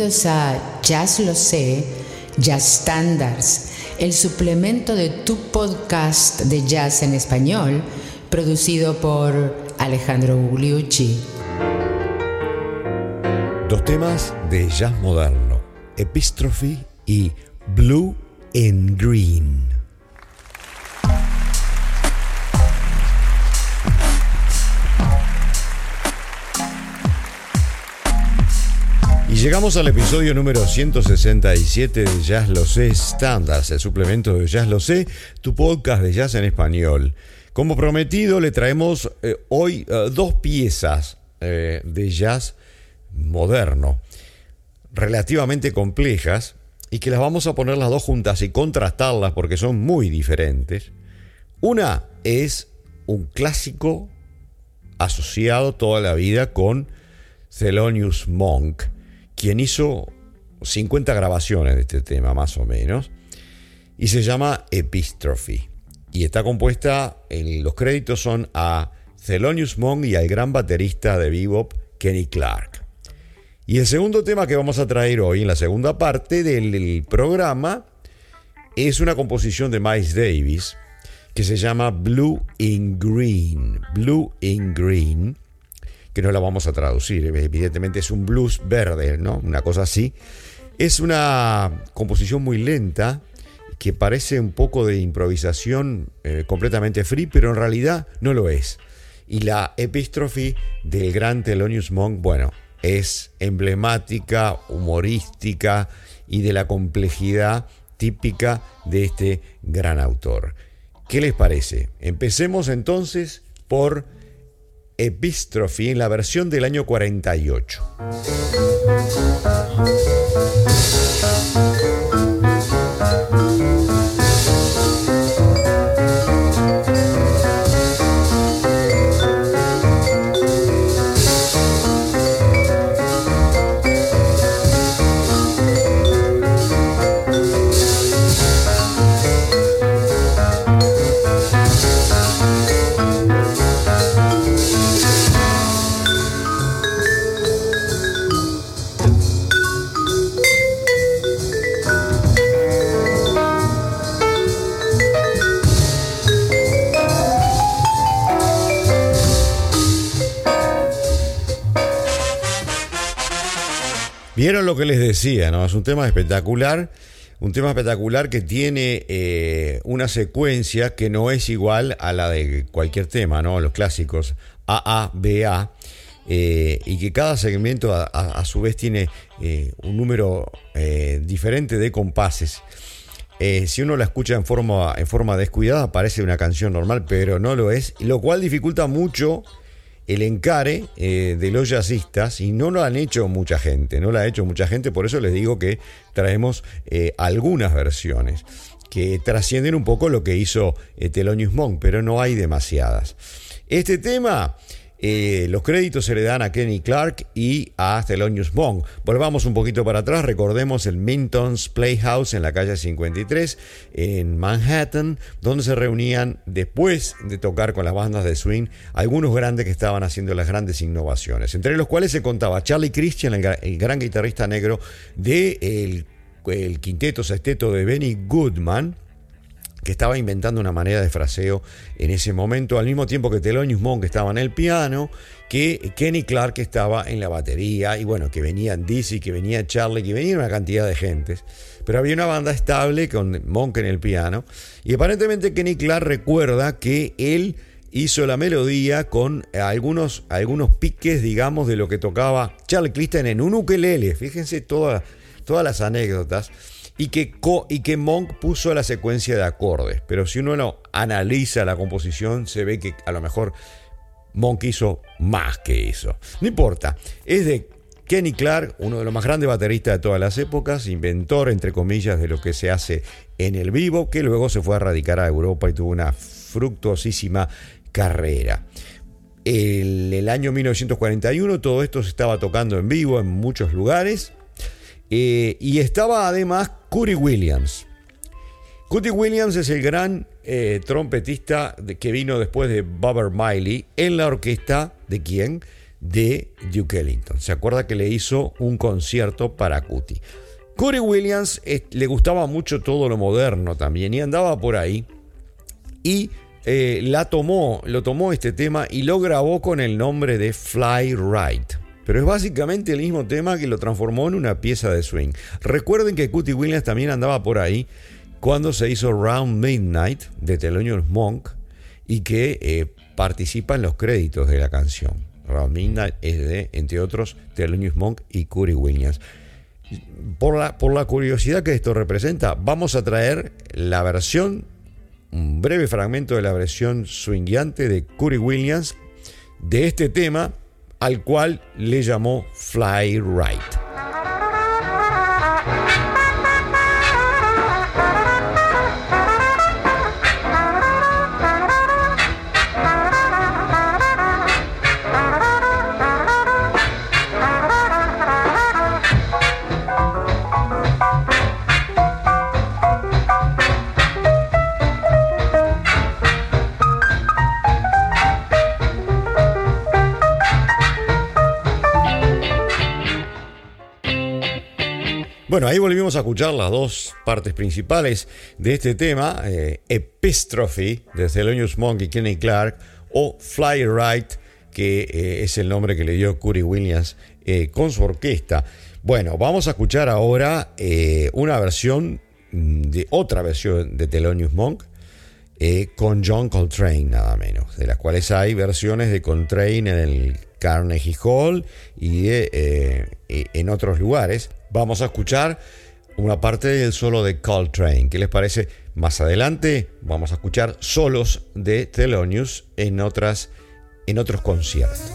Bienvenidos a Jazz Lo Sé, Jazz Standards, el suplemento de tu podcast de jazz en español, producido por Alejandro Gugliucci. Dos temas de jazz moderno, Epistrophe y Blue and Green. Llegamos al episodio número 167 de Jazz Lo Sé Standards, el suplemento de Jazz Lo Sé, tu podcast de jazz en español. Como prometido, le traemos eh, hoy eh, dos piezas eh, de jazz moderno, relativamente complejas, y que las vamos a poner las dos juntas y contrastarlas porque son muy diferentes. Una es un clásico asociado toda la vida con Thelonious Monk, quien hizo 50 grabaciones de este tema más o menos, y se llama Epistrophe. Y está compuesta, en, los créditos son a Thelonious Monk y al gran baterista de bebop Kenny Clark. Y el segundo tema que vamos a traer hoy en la segunda parte del programa es una composición de Miles Davis que se llama Blue in Green. Blue in Green que no la vamos a traducir, evidentemente es un blues verde, ¿no? Una cosa así. Es una composición muy lenta, que parece un poco de improvisación eh, completamente free, pero en realidad no lo es. Y la epístrofe del gran Thelonious Monk, bueno, es emblemática, humorística y de la complejidad típica de este gran autor. ¿Qué les parece? Empecemos entonces por Epistrophe en la versión del año 48. Lo que les decía, ¿no? Es un tema espectacular, un tema espectacular que tiene eh, una secuencia que no es igual a la de cualquier tema, ¿no? Los clásicos AA, BA. Eh, y que cada segmento a, su vez tiene eh, un número diferente de compases. si uno la escucha en forma, en forma descuidada parece una canción normal, pero no lo es, lo cual dificulta mucho el encare eh, de los jazzistas y no lo han hecho mucha gente, no lo ha hecho mucha gente, por eso les digo que traemos eh, algunas versiones que trascienden un poco lo que hizo eh, Monk, pero no hay demasiadas. Este tema eh, los créditos se le dan a Kenny Clark y a Thelonious Monk. Volvamos un poquito para atrás, recordemos el Minton's Playhouse en la calle 53 en Manhattan, donde se reunían después de tocar con las bandas de swing algunos grandes que estaban haciendo las grandes innovaciones, entre los cuales se contaba Charlie Christian, el, gran guitarrista negro de el quinteto sexteto de Benny Goodman que estaba inventando una manera de fraseo en ese momento, al mismo tiempo que Thelonious Monk estaba en el piano, que Kenny Clark estaba en la batería, y bueno, que venían Dizzy, que venía Charlie, que venía una cantidad de gentes. Pero había una banda estable con Monk en el piano, y aparentemente Kenny Clark recuerda que él hizo la melodía con algunos, algunos piques, digamos, de lo que tocaba Charlie Clifton en un ukelele. Fíjense todas las anécdotas y que, Monk puso la secuencia de acordes. Pero si uno no analiza la composición, se ve que a lo mejor Monk hizo más que eso. No importa, es de Kenny Clark, uno de los más grandes bateristas de todas las épocas, inventor, entre comillas, de lo que se hace en el vivo, que luego se fue a radicar a Europa y tuvo una fructuosísima carrera. En el año 1941 todo esto se estaba tocando en vivo en muchos lugares eh, y estaba además Cody Williams. Cody Williams es el gran eh, trompetista que vino después de Bobber Miley en la orquesta de quién? de Duke Ellington. ¿Se acuerda que le hizo un concierto para Cutie? Corey Williams le gustaba mucho todo lo moderno también y andaba por ahí y eh, la tomó, lo tomó este tema y lo grabó con el nombre de Fly Right. Pero es básicamente el mismo tema que lo transformó en una pieza de swing. Recuerden que Cutie Williams también andaba por ahí cuando se hizo Round Midnight de Thelonious Monk y que eh, participa en los créditos de la canción. Round Midnight es de, entre otros, Thelonious Monk y Curry Williams. Por la, por la curiosidad que esto representa, vamos a traer la versión, un breve fragmento de la versión swingueante de Curry Williams de este tema, al cual le llamó Fly Right. Bueno, ahí volvimos a escuchar las dos partes principales de este tema, eh, Epistrophe de Thelonious Monk y Kenny Clark, o Fly Right, que eh, es el nombre que le dio Curry Williams eh, con su orquesta. Bueno, vamos a escuchar ahora una versión mm, de otra versión de Thelonious Monk con John Coltrane, nada menos, de las cuales hay versiones de Coltrane en el Carnegie Hall y en otros lugares vamos a escuchar una parte del solo de Coltrane. ¿Qué les parece? Más adelante vamos a escuchar solos de Thelonious en, otras, en otros conciertos.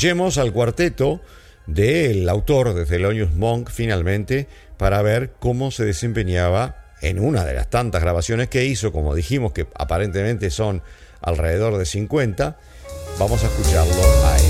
Escuchemos al cuarteto del autor de Thelonious Monk finalmente para ver cómo se desempeñaba en una de las tantas grabaciones que hizo, como dijimos que aparentemente son alrededor de 50. Vamos a escucharlo a él.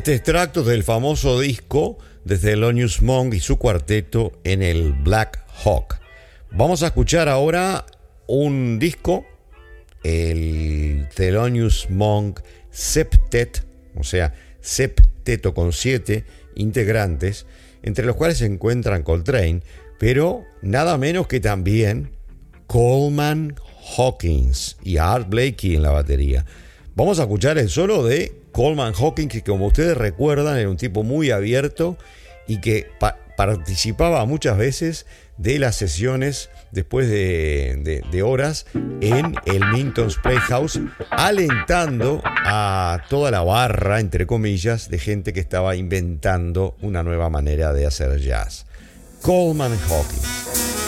Este extracto del famoso disco de Thelonious Monk y su cuarteto en el Black Hawk. Vamos a escuchar ahora un disco, el Thelonious Monk Septet, o sea, septeto con siete integrantes, entre los cuales se encuentran Coltrane, pero nada menos que también Coleman Hawkins y Art Blakey en la batería. Vamos a escuchar el solo de Coleman Hawkins, que como ustedes recuerdan era un tipo muy abierto y que participaba muchas veces de las sesiones después de, de, horas en el Minton's Playhouse, alentando a toda la barra, entre comillas, de gente que estaba inventando una nueva manera de hacer jazz. Coleman Hawkins.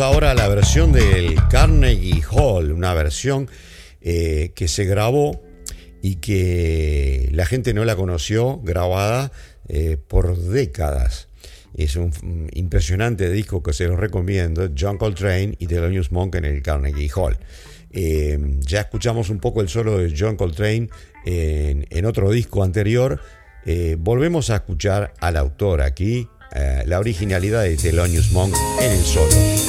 Ahora a la versión del Carnegie Hall, una versión eh, que se grabó y que la gente no la conoció grabada eh, por décadas. Es un impresionante disco que se los recomiendo, John Coltrane y Thelonious Monk en el Carnegie Hall. Eh, ya escuchamos un poco el solo de John Coltrane en, otro disco anterior. volvemos a escuchar al autor aquí, la originalidad de Thelonious Monk en el solo.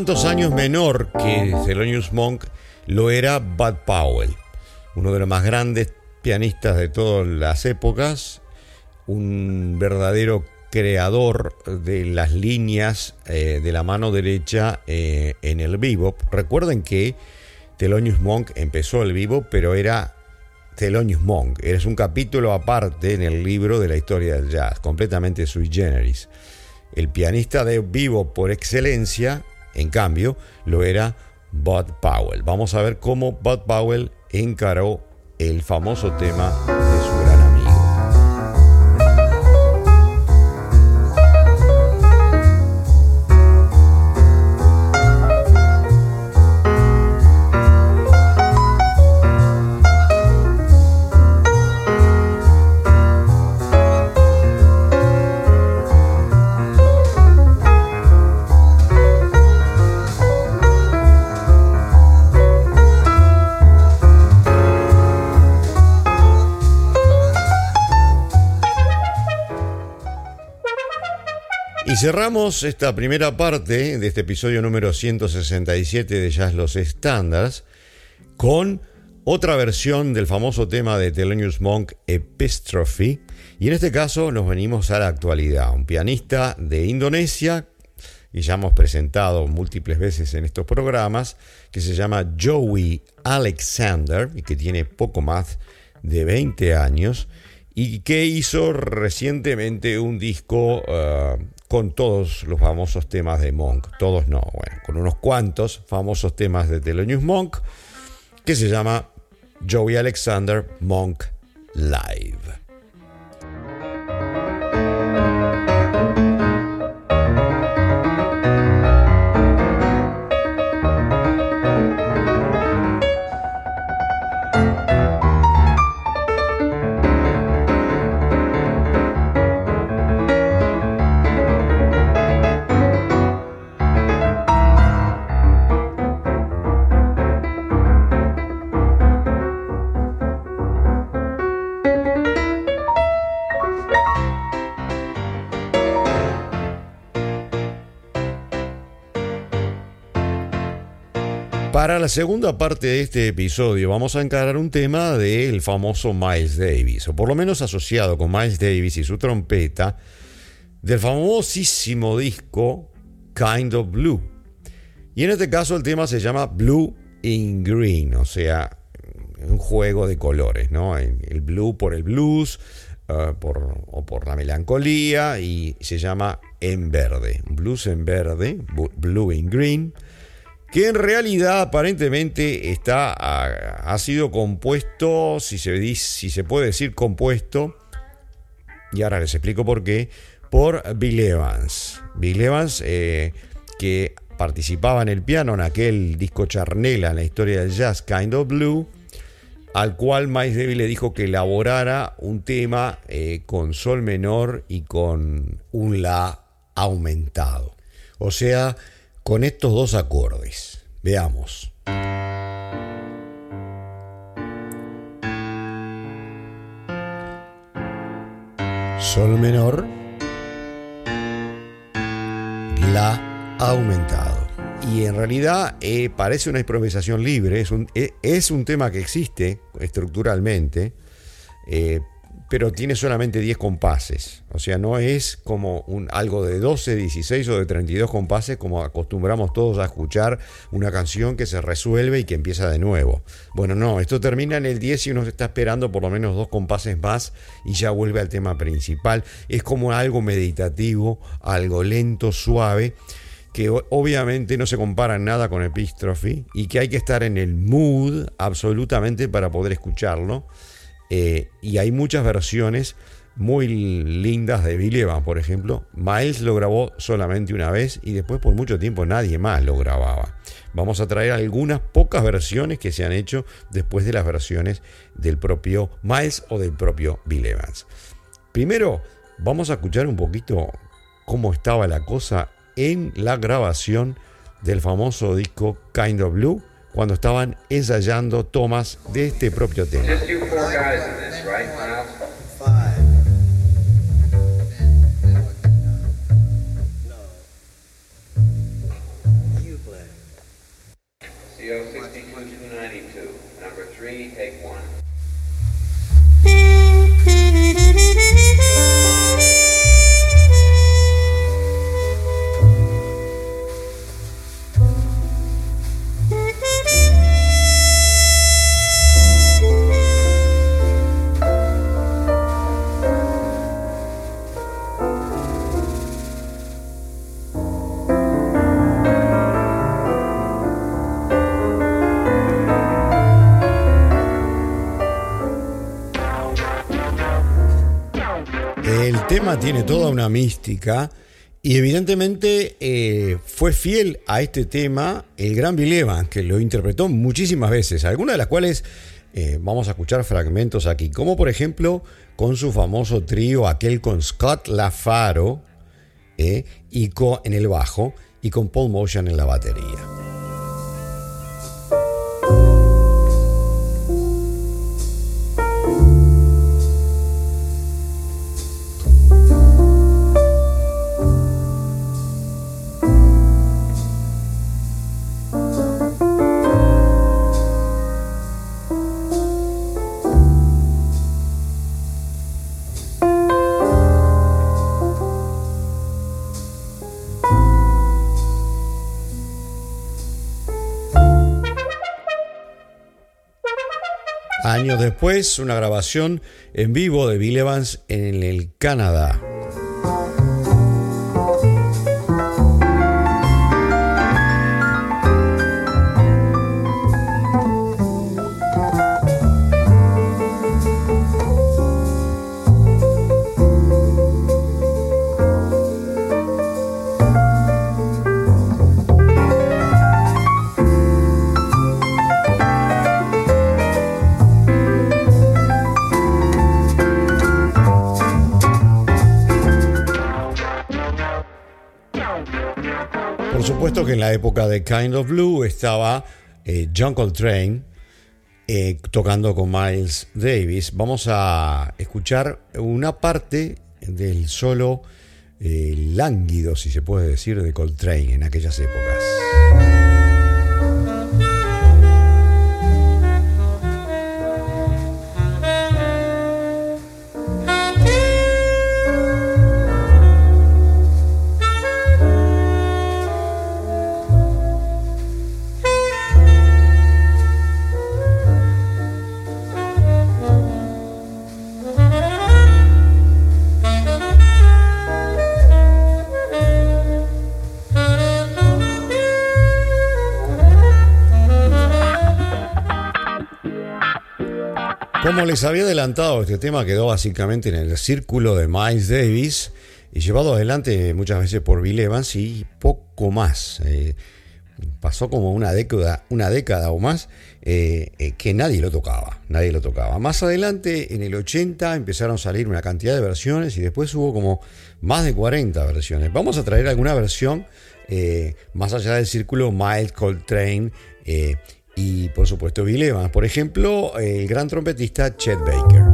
Cuantos años menor que Thelonious Monk lo era Bud Powell, uno de los más grandes pianistas de todas las épocas, un verdadero creador de las líneas eh, de la mano derecha eh, en el bebop. Recuerden que Thelonious Monk empezó el bebop, pero era Thelonious Monk. Es un capítulo aparte en el libro de la historia del jazz, completamente sui generis. El pianista de vivo por excelencia en cambio, lo era Bud Powell. Vamos a ver cómo Bud Powell encaró el famoso tema cerramos esta primera parte de este episodio número 167 de Jazz Los Standards con otra versión del famoso tema de Thelonious Monk, Epistrophe. Y en este caso nos venimos a la actualidad. Un pianista de Indonesia, y ya hemos presentado múltiples veces en estos programas, que se llama Joey Alexander y que tiene poco más de 20 años y que hizo recientemente un disco uh, con todos los famosos temas de Monk. Todos no, bueno, con unos cuantos famosos temas de Thelonious Monk, que se llama Joey Alexander Monk Live. Para la segunda parte de este episodio vamos a encarar un tema del famoso Miles Davis, o por lo menos asociado con Miles Davis y su trompeta, del famosísimo disco Kind of Blue. Y en este caso el tema se llama Blue in Green, o sea, un juego de colores, ¿no? El blue por el blues uh, por, o por la melancolía y se llama en verde, blues en verde, blue in green que en realidad aparentemente está, ha, sido compuesto, si se, si se puede decir compuesto, y ahora les explico por qué, por Bill Evans. Bill Evans, eh, que participaba en el piano en aquel disco charnela en la historia del jazz, Kind of Blue, al cual Miles Davis le dijo que elaborara un tema eh, con sol menor y con un la aumentado. O sea, con estos dos acordes. Veamos. Sol menor, La aumentado. Y en realidad eh, parece una improvisación libre, es un, eh, es un tema que existe estructuralmente, eh, pero tiene solamente 10 compases. O sea, no es como un, algo de 12, 16 o de 32 compases como acostumbramos todos a escuchar una canción que se resuelve y que empieza de nuevo. Bueno, no, esto termina en el 10 y uno está esperando por lo menos dos compases más y ya vuelve al tema principal. Es como algo meditativo, algo lento, suave que obviamente no se compara nada con Epistrophe y que hay que estar en el mood absolutamente para poder escucharlo. Eh, y hay muchas versiones muy lindas de Bill Evans, por ejemplo. Miles lo grabó solamente una vez y después por mucho tiempo nadie más lo grababa. Vamos a traer algunas pocas versiones que se han hecho después de las versiones del propio Miles o del propio Bill Evans. Primero, vamos a escuchar un poquito cómo estaba la cosa en la grabación del famoso disco Kind of Blue cuando estaban ensayando tomas de este propio tema. Tiene toda una mística y evidentemente eh, fue fiel a este tema el gran Bill Evans, que lo interpretó muchísimas veces, algunas de las cuales eh, vamos a escuchar fragmentos aquí, como por ejemplo con su famoso trío, aquel con Scott LaFaro eh, y en el bajo y con Paul Motion en la batería. Años después, una grabación en vivo de Bill Evans en el Canadá. La época de Kind of Blue estaba eh, John Coltrane eh, tocando con Miles Davis. Vamos a escuchar una parte del solo eh, lánguido, si se puede decir, de Coltrane en aquellas épocas. Como les había adelantado, este tema quedó básicamente en el círculo de Miles Davis y llevado adelante muchas veces por Bill Evans y poco más. Eh, pasó como una década, una década o más eh, eh, que nadie lo tocaba, nadie lo tocaba. Más adelante, en el 80, empezaron a salir una cantidad de versiones y después hubo como más de 40 versiones. Vamos a traer alguna versión más allá del círculo Miles Coltrane y por supuesto Bill. Por ejemplo, el gran trompetista Chet Baker.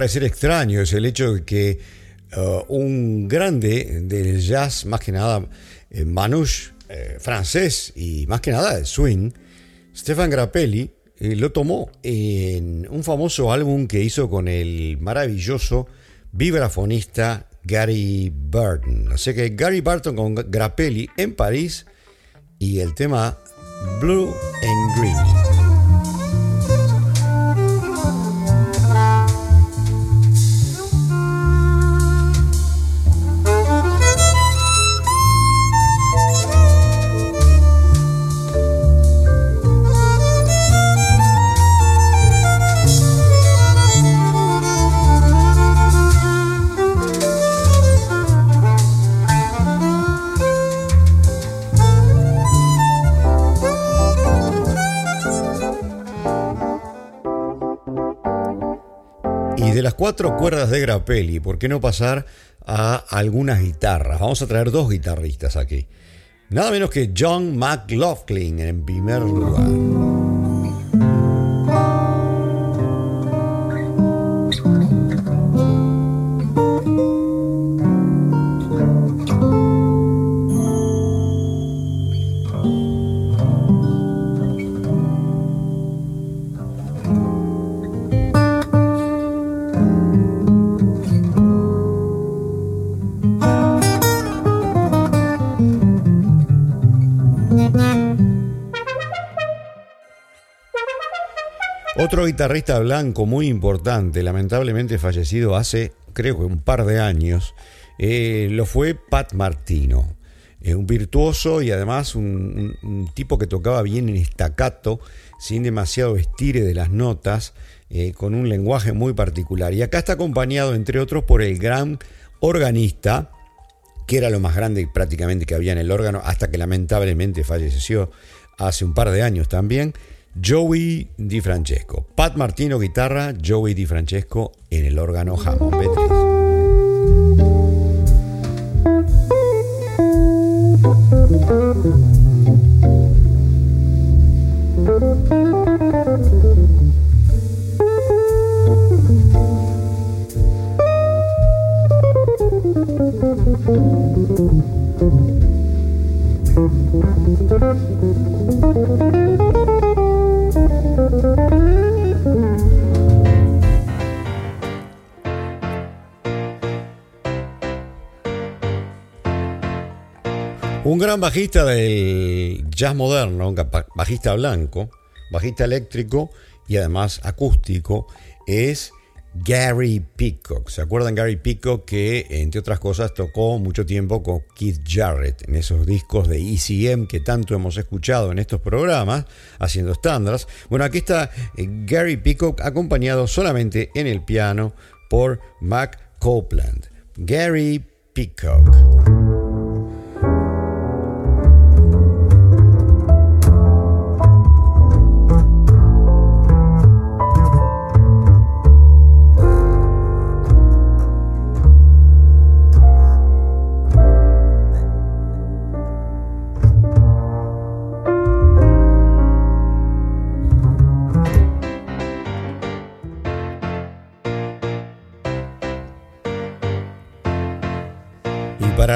Parecer extraño es el hecho de que uh, un grande del jazz, más que nada eh, manouche eh, francés y más que nada el swing, Stefan Grappelli, eh, lo tomó en un famoso álbum que hizo con el maravilloso vibrafonista Gary Burton. Así que Gary Burton con Grappelli en París y el tema Blue and Green. Cuatro cuerdas de Grappelli, ¿por qué no pasar a algunas guitarras? Vamos a traer dos guitarristas aquí. Nada menos que John McLaughlin en primer lugar. Guitarrista blanco muy importante, lamentablemente fallecido hace creo que un par de años, eh, lo fue Pat Martino. Eh, un virtuoso y además un, tipo que tocaba bien en estacato, sin demasiado estire de las notas, eh, con un lenguaje muy particular. Y acá está acompañado, entre otros, por el gran organista, que era lo más grande prácticamente que había en el órgano, hasta que lamentablemente falleció hace un par de años también, Joey Di Francesco. Pat Martino guitarra, Joey Di Francesco en el órgano Hammond B3. Un gran bajista del jazz moderno, bajista blanco, bajista eléctrico y además acústico, es Gary Peacock. ¿Se acuerdan Gary Peacock que, entre otras cosas, tocó mucho tiempo con Keith Jarrett en esos discos de ECM que tanto hemos escuchado en estos programas, haciendo estándares? Bueno, aquí está eh, Gary Peacock acompañado solamente en el piano por Mac Copeland. Gary Peacock.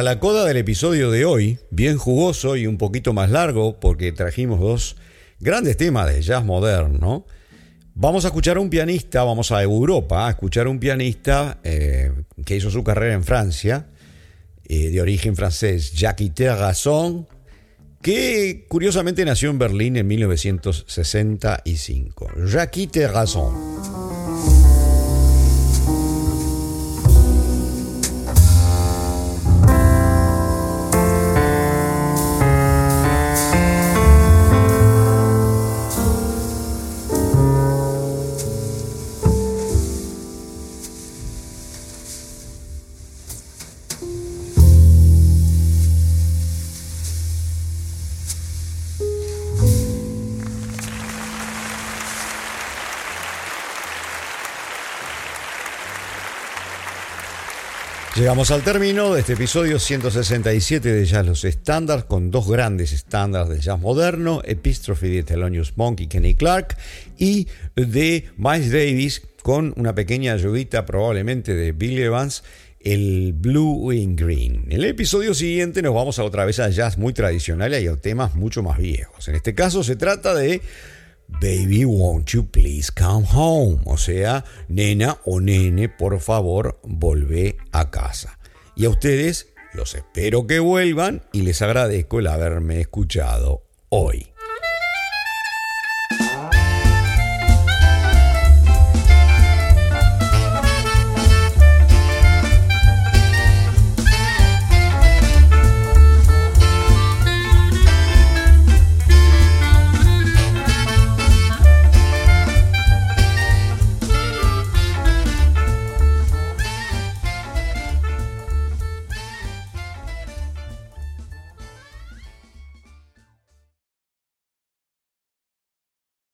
La coda del episodio de hoy, bien jugoso y un poquito más largo, porque trajimos dos grandes temas de jazz moderno, vamos a escuchar a un pianista, vamos a Europa a escuchar a un pianista eh, que hizo su carrera en Francia, eh, de origen francés, Jacques Terrasson, que curiosamente nació en Berlín en 1965. Jacques Terrasson. Llegamos al término de este episodio 167 de Jazz Los Estándares, con dos grandes estándares de jazz moderno, Epistrophe de Thelonious Monk y Kenny Clark, y de Miles Davis con una pequeña ayudita probablemente de Bill Evans, el Blue and Green. En el episodio siguiente nos vamos otra vez a jazz muy tradicional y a temas mucho más viejos. En este caso se trata de Baby, won't you please come home? O sea, nena o nene, por favor, volvé a casa. Y a ustedes los espero que vuelvan y les agradezco el haberme escuchado hoy.